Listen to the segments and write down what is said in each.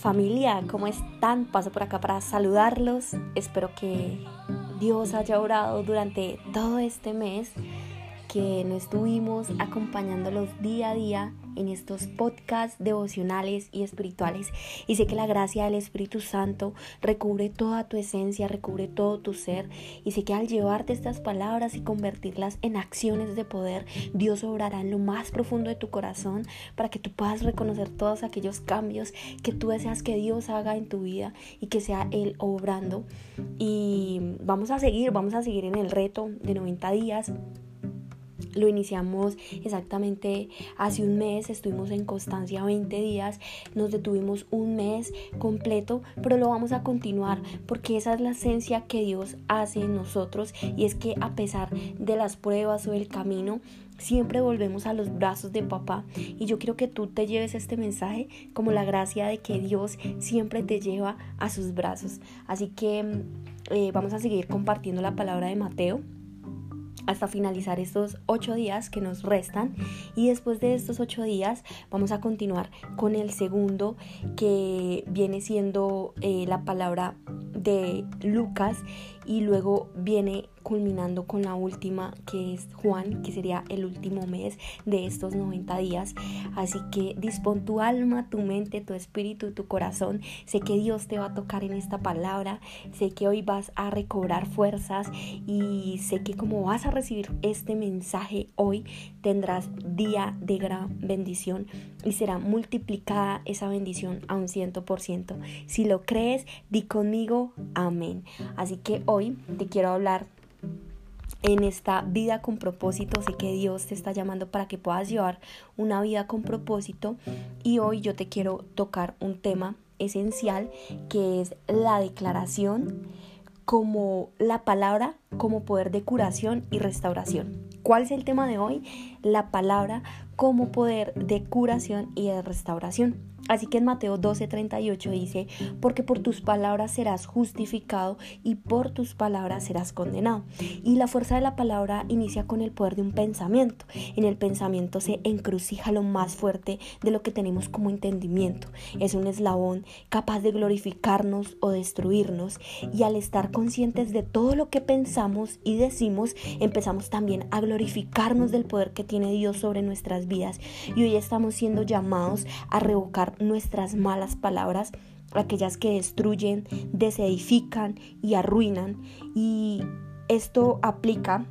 Familia, ¿cómo están? Paso por acá para saludarlos. Espero que Dios haya orado durante todo este mes, que nos estuvimos acompañándolos día a día en estos podcasts devocionales y espirituales. Y sé que la gracia del Espíritu Santo recubre toda tu esencia, recubre todo tu ser. Y sé que al llevarte estas palabras y convertirlas en acciones de poder, Dios obrará en lo más profundo de tu corazón para que tú puedas reconocer todos aquellos cambios que tú deseas que Dios haga en tu vida y que sea Él obrando. Y vamos a seguir, vamos a seguir en el reto de 90 días. Lo iniciamos exactamente hace un mes, estuvimos en constancia 20 días, nos detuvimos un mes completo, pero lo vamos a continuar porque esa es la esencia que Dios hace en nosotros y es que a pesar de las pruebas o del camino, siempre volvemos a los brazos de papá y yo quiero que tú te lleves este mensaje como la gracia de que Dios siempre te lleva a sus brazos. Así que eh, vamos a seguir compartiendo la palabra de Mateo hasta finalizar estos ocho días que nos restan. Y después de estos ocho días vamos a continuar con el segundo que viene siendo eh, la palabra de Lucas y luego viene culminando con la última que es Juan, que sería el último mes de estos 90 días. Así que dispón tu alma, tu mente, tu espíritu, tu corazón. Sé que Dios te va a tocar en esta palabra. Sé que hoy vas a recobrar fuerzas y sé que como vas a recibir este mensaje hoy, tendrás día de gran bendición y será multiplicada esa bendición a un ciento por ciento. Si lo crees, di conmigo amén. Así que hoy te quiero hablar en esta vida con propósito. Sé que Dios te está llamando para que puedas llevar una vida con propósito y hoy yo te quiero tocar un tema esencial que es la declaración como la palabra como poder de curación y restauración. ¿Cuál es el tema de hoy? La palabra como poder de curación y de restauración. Así que en Mateo 12:38 dice, porque por tus palabras serás justificado y por tus palabras serás condenado. Y la fuerza de la palabra inicia con el poder de un pensamiento. En el pensamiento se encrucija lo más fuerte de lo que tenemos como entendimiento. Es un eslabón capaz de glorificarnos o destruirnos. Y al estar conscientes de todo lo que pensamos y decimos, empezamos también a glorificarnos del poder que tiene Dios sobre nuestras vidas. Y hoy estamos siendo llamados a revocar nuestras malas palabras, aquellas que destruyen, desedifican y arruinan. Y esto aplica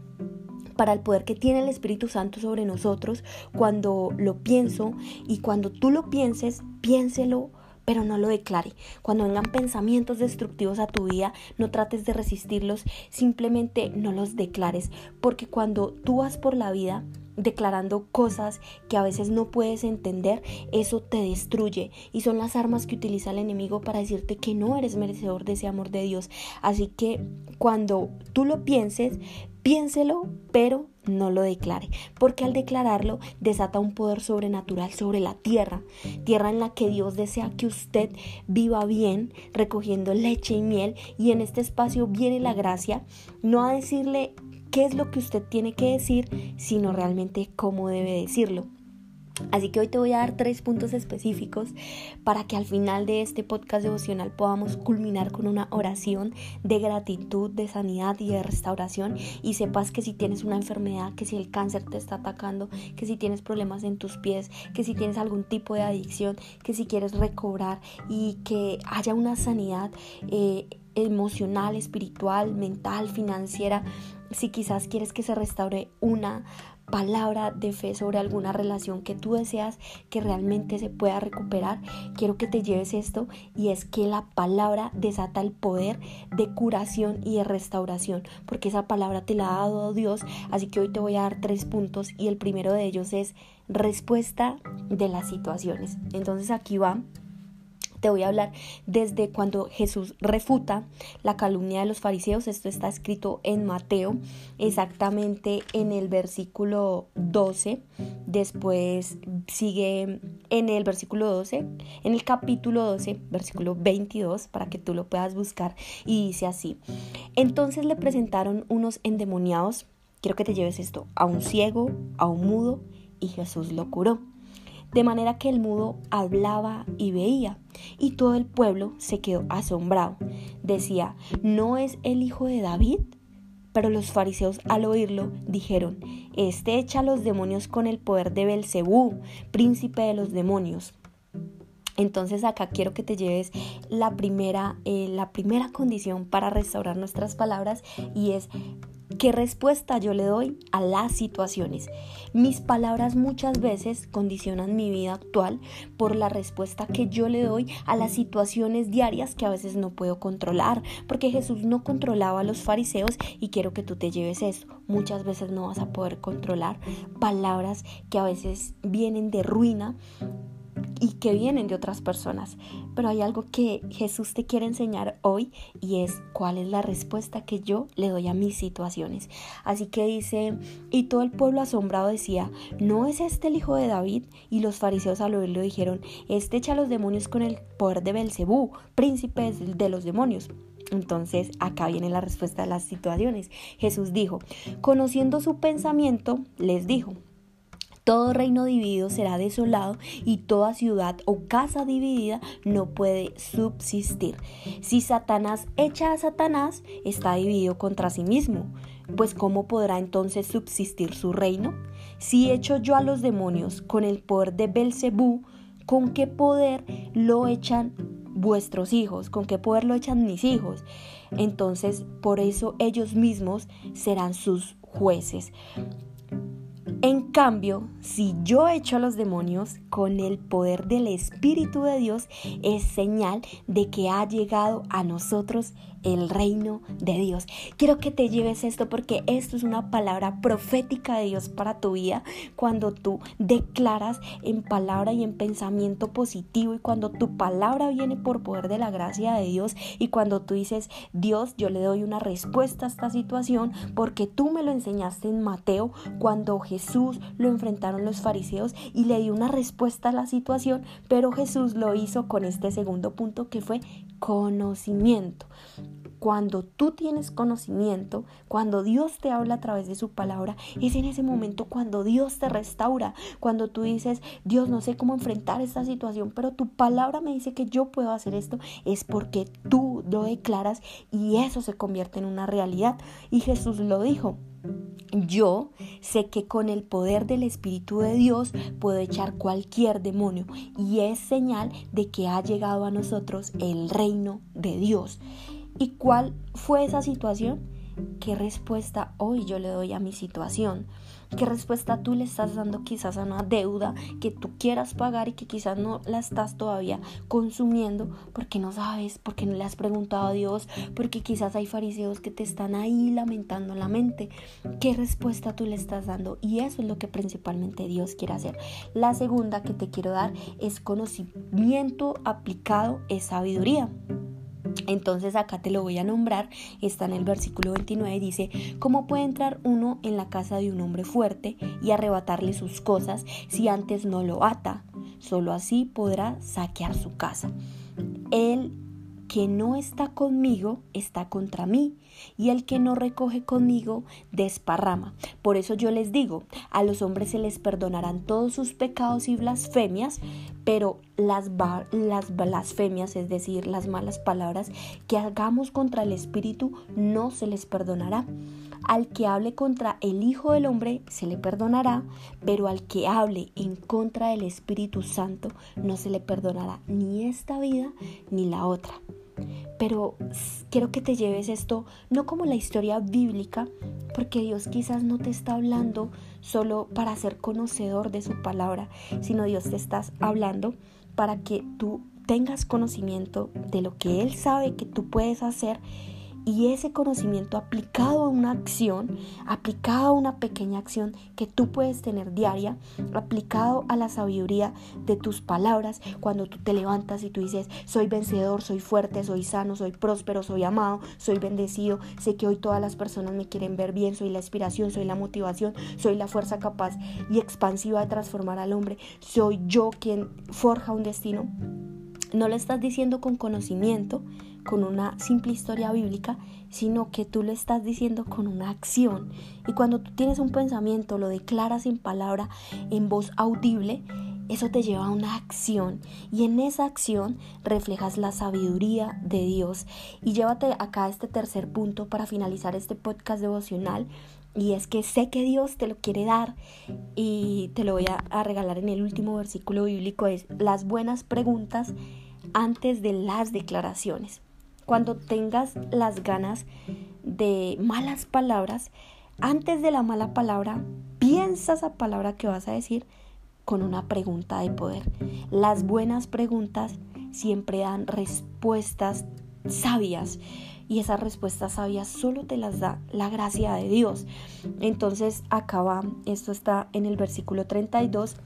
para el poder que tiene el Espíritu Santo sobre nosotros cuando lo pienso y cuando tú lo pienses, piénselo pero no lo declare. Cuando vengan pensamientos destructivos a tu vida, no trates de resistirlos, simplemente no los declares, porque cuando tú vas por la vida declarando cosas que a veces no puedes entender, eso te destruye. Y son las armas que utiliza el enemigo para decirte que no eres merecedor de ese amor de Dios. Así que cuando tú lo pienses, piénselo, pero no lo declare, porque al declararlo desata un poder sobrenatural sobre la tierra, tierra en la que Dios desea que usted viva bien, recogiendo leche y miel, y en este espacio viene la gracia, no a decirle qué es lo que usted tiene que decir, sino realmente cómo debe decirlo. Así que hoy te voy a dar tres puntos específicos para que al final de este podcast devocional podamos culminar con una oración de gratitud, de sanidad y de restauración y sepas que si tienes una enfermedad, que si el cáncer te está atacando, que si tienes problemas en tus pies, que si tienes algún tipo de adicción, que si quieres recobrar y que haya una sanidad eh, emocional, espiritual, mental, financiera, si quizás quieres que se restaure una palabra de fe sobre alguna relación que tú deseas que realmente se pueda recuperar, quiero que te lleves esto y es que la palabra desata el poder de curación y de restauración, porque esa palabra te la ha dado Dios, así que hoy te voy a dar tres puntos y el primero de ellos es respuesta de las situaciones. Entonces aquí va te voy a hablar desde cuando Jesús refuta la calumnia de los fariseos. Esto está escrito en Mateo, exactamente en el versículo 12. Después sigue en el versículo 12, en el capítulo 12, versículo 22, para que tú lo puedas buscar. Y dice así. Entonces le presentaron unos endemoniados. Quiero que te lleves esto a un ciego, a un mudo, y Jesús lo curó. De manera que el mudo hablaba y veía, y todo el pueblo se quedó asombrado. Decía, ¿no es el hijo de David? Pero los fariseos al oírlo dijeron, Este echa a los demonios con el poder de Belcebú, príncipe de los demonios. Entonces acá quiero que te lleves la primera, eh, la primera condición para restaurar nuestras palabras y es ¿Qué respuesta yo le doy a las situaciones? Mis palabras muchas veces condicionan mi vida actual por la respuesta que yo le doy a las situaciones diarias que a veces no puedo controlar, porque Jesús no controlaba a los fariseos y quiero que tú te lleves eso. Muchas veces no vas a poder controlar palabras que a veces vienen de ruina y que vienen de otras personas. Pero hay algo que Jesús te quiere enseñar hoy y es cuál es la respuesta que yo le doy a mis situaciones. Así que dice, y todo el pueblo asombrado decía, ¿no es este el hijo de David? Y los fariseos al oírlo dijeron, este echa a los demonios con el poder de Belcebú, príncipe de los demonios. Entonces acá viene la respuesta a las situaciones. Jesús dijo, conociendo su pensamiento, les dijo, todo reino dividido será desolado y toda ciudad o casa dividida no puede subsistir. Si Satanás echa a Satanás, está dividido contra sí mismo. Pues ¿cómo podrá entonces subsistir su reino? Si echo yo a los demonios con el poder de Belcebú, ¿con qué poder lo echan vuestros hijos? ¿Con qué poder lo echan mis hijos? Entonces, por eso ellos mismos serán sus jueces. En cambio, si yo echo a los demonios con el poder del Espíritu de Dios, es señal de que ha llegado a nosotros el reino de Dios. Quiero que te lleves esto porque esto es una palabra profética de Dios para tu vida. Cuando tú declaras en palabra y en pensamiento positivo y cuando tu palabra viene por poder de la gracia de Dios y cuando tú dices, Dios, yo le doy una respuesta a esta situación porque tú me lo enseñaste en Mateo cuando Jesús lo enfrentaron los fariseos y le dio una respuesta a la situación, pero Jesús lo hizo con este segundo punto que fue conocimiento. Cuando tú tienes conocimiento, cuando Dios te habla a través de su palabra, es en ese momento cuando Dios te restaura, cuando tú dices, Dios, no sé cómo enfrentar esta situación, pero tu palabra me dice que yo puedo hacer esto, es porque tú lo declaras y eso se convierte en una realidad. Y Jesús lo dijo, yo sé que con el poder del Espíritu de Dios puedo echar cualquier demonio y es señal de que ha llegado a nosotros el reino de Dios. ¿Y cuál fue esa situación? ¿Qué respuesta hoy yo le doy a mi situación? ¿Qué respuesta tú le estás dando quizás a una deuda que tú quieras pagar y que quizás no la estás todavía consumiendo porque no sabes, porque no le has preguntado a Dios, porque quizás hay fariseos que te están ahí lamentando la mente? ¿Qué respuesta tú le estás dando? Y eso es lo que principalmente Dios quiere hacer. La segunda que te quiero dar es conocimiento aplicado, es sabiduría. Entonces acá te lo voy a nombrar, está en el versículo 29, dice, ¿cómo puede entrar uno en la casa de un hombre fuerte y arrebatarle sus cosas si antes no lo ata? Solo así podrá saquear su casa. Él que no está conmigo está contra mí, y el que no recoge conmigo desparrama. Por eso yo les digo, a los hombres se les perdonarán todos sus pecados y blasfemias, pero las, las blasfemias, es decir, las malas palabras que hagamos contra el Espíritu, no se les perdonará. Al que hable contra el Hijo del Hombre se le perdonará, pero al que hable en contra del Espíritu Santo no se le perdonará ni esta vida ni la otra. Pero quiero que te lleves esto no como la historia bíblica, porque Dios quizás no te está hablando solo para ser conocedor de su palabra, sino Dios te está hablando para que tú tengas conocimiento de lo que Él sabe que tú puedes hacer y ese conocimiento aplicado a una acción, aplicado a una pequeña acción que tú puedes tener diaria, aplicado a la sabiduría de tus palabras, cuando tú te levantas y tú dices, soy vencedor, soy fuerte, soy sano, soy próspero, soy amado, soy bendecido, sé que hoy todas las personas me quieren ver bien, soy la inspiración, soy la motivación, soy la fuerza capaz y expansiva de transformar al hombre, soy yo quien forja un destino. No lo estás diciendo con conocimiento, con una simple historia bíblica, sino que tú lo estás diciendo con una acción. Y cuando tú tienes un pensamiento, lo declaras en palabra, en voz audible, eso te lleva a una acción y en esa acción reflejas la sabiduría de Dios. Y llévate acá este tercer punto para finalizar este podcast devocional y es que sé que Dios te lo quiere dar y te lo voy a, regalar en el último versículo bíblico, es las buenas preguntas antes de las declaraciones. Cuando tengas las ganas de malas palabras, antes de la mala palabra, piensa esa palabra que vas a decir con una pregunta de poder. Las buenas preguntas siempre dan respuestas sabias y esas respuestas sabias solo te las da la gracia de Dios. Entonces acaba, esto está en el versículo 32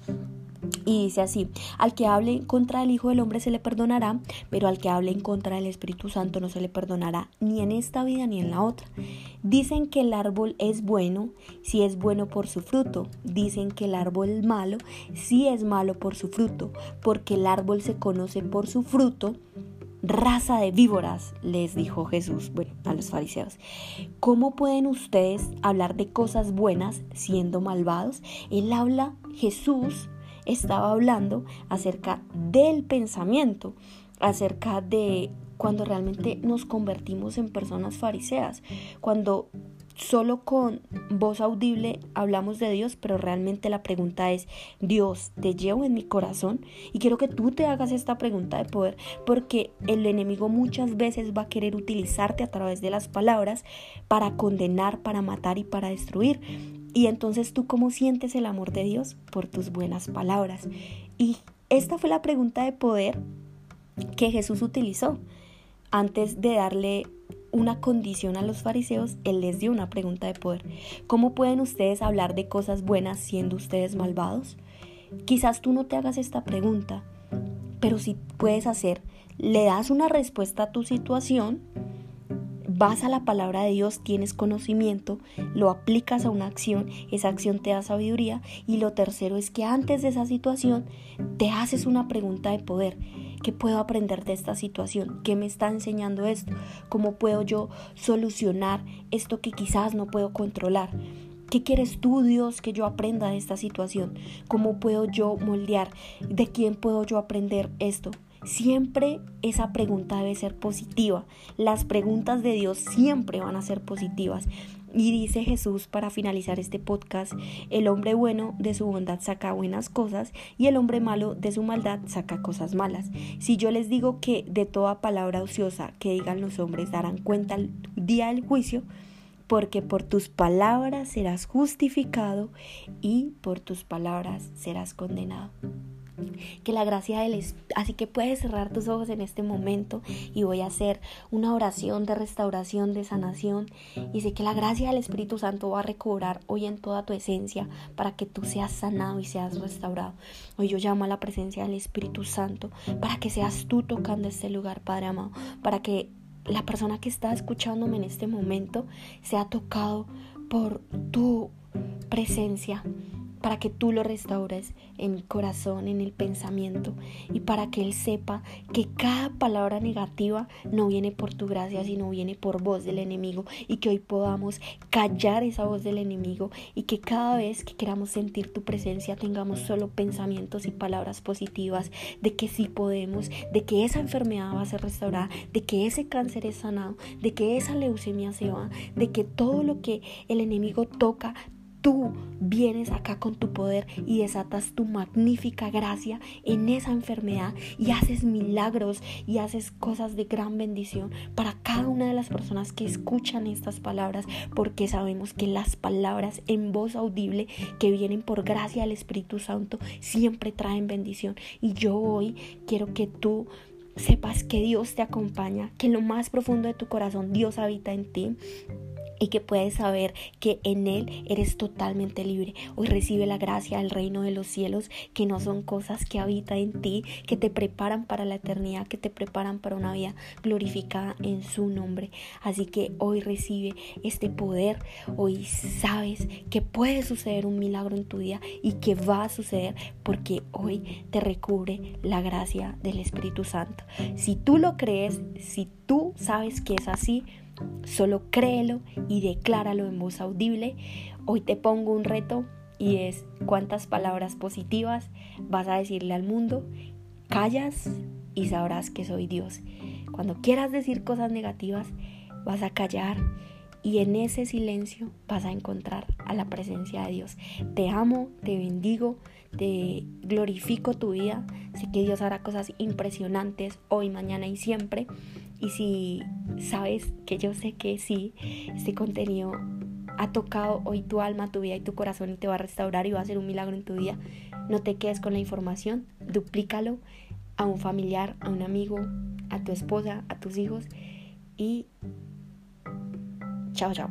y dice así, al que hable en contra del Hijo del Hombre se le perdonará, pero al que hable en contra del Espíritu Santo no se le perdonará, ni en esta vida ni en la otra. Dicen que el árbol es bueno si es bueno por su fruto. Dicen que el árbol es malo si es malo por su fruto, porque el árbol se conoce por su fruto. Raza de víboras, les dijo Jesús, bueno, a los fariseos. ¿Cómo pueden ustedes hablar de cosas buenas siendo malvados? Él habla, Jesús estaba hablando acerca del pensamiento, acerca de cuando realmente nos convertimos en personas fariseas, cuando solo con voz audible hablamos de Dios, pero realmente la pregunta es, Dios, ¿te llevo en mi corazón? Y quiero que tú te hagas esta pregunta de poder, porque el enemigo muchas veces va a querer utilizarte a través de las palabras para condenar, para matar y para destruir. Y entonces tú cómo sientes el amor de Dios por tus buenas palabras. Y esta fue la pregunta de poder que Jesús utilizó antes de darle una condición a los fariseos, Él les dio una pregunta de poder. ¿Cómo pueden ustedes hablar de cosas buenas siendo ustedes malvados? Quizás tú no te hagas esta pregunta, pero si puedes hacer, le das una respuesta a tu situación vas a la palabra de Dios, tienes conocimiento, lo aplicas a una acción, esa acción te da sabiduría y lo tercero es que antes de esa situación te haces una pregunta de poder. ¿Qué puedo aprender de esta situación? ¿Qué me está enseñando esto? ¿Cómo puedo yo solucionar esto que quizás no puedo controlar? ¿Qué quieres tú, Dios, que yo aprenda de esta situación? ¿Cómo puedo yo moldear? ¿De quién puedo yo aprender esto? Siempre esa pregunta debe ser positiva. Las preguntas de Dios siempre van a ser positivas. Y dice Jesús para finalizar este podcast, el hombre bueno de su bondad saca buenas cosas y el hombre malo de su maldad saca cosas malas. Si yo les digo que de toda palabra ociosa que digan los hombres darán cuenta el día del juicio, porque por tus palabras serás justificado y por tus palabras serás condenado que la gracia del así que puedes cerrar tus ojos en este momento y voy a hacer una oración de restauración de sanación. Y sé que la gracia del Espíritu Santo va a recobrar hoy en toda tu esencia para que tú seas sanado y seas restaurado. Hoy yo llamo a la presencia del Espíritu Santo para que seas tú tocando este lugar Padre amado para que la persona que está escuchándome en este momento sea tocado por tu presencia para que tú lo restaures en el corazón, en el pensamiento y para que Él sepa que cada palabra negativa no viene por tu gracia, sino viene por voz del enemigo y que hoy podamos callar esa voz del enemigo y que cada vez que queramos sentir tu presencia tengamos solo pensamientos y palabras positivas de que sí podemos, de que esa enfermedad va a ser restaurada, de que ese cáncer es sanado, de que esa leucemia se va, de que todo lo que el enemigo toca tú vienes acá con tu poder y desatas tu magnífica gracia en esa enfermedad y haces milagros y haces cosas de gran bendición para cada una de las personas que escuchan estas palabras, porque sabemos que las palabras en voz audible que vienen por gracia del Espíritu Santo siempre traen bendición. Y yo hoy quiero que tú sepas que Dios te acompaña, que en lo más profundo de tu corazón Dios habita en ti y que puedes saber que en Él eres totalmente libre. Hoy recibe la gracia del reino de los cielos, que no son cosas que habitan en ti, que te preparan para la eternidad, que te preparan para una vida glorificada en su nombre. Así que hoy recibe este poder, hoy sabes que puede suceder un milagro en tu vida y que va a suceder porque hoy te recubre la gracia del Espíritu Santo. Si tú lo crees, si tú sabes que es así, Solo créelo y decláralo en voz audible. Hoy te pongo un reto y es cuántas palabras positivas vas a decirle al mundo. Callas y sabrás que soy Dios. Cuando quieras decir cosas negativas, vas a callar y en ese silencio vas a encontrar a la presencia de Dios. Te amo, te bendigo, te glorifico tu vida. Sé que Dios hará cosas impresionantes hoy, mañana y siempre. Y si sabes que yo sé que sí, este contenido ha tocado hoy tu alma, tu vida y tu corazón y te va a restaurar y va a hacer un milagro en tu vida, no te quedes con la información, duplícalo a un familiar, a un amigo, a tu esposa, a tus hijos y chao, chao.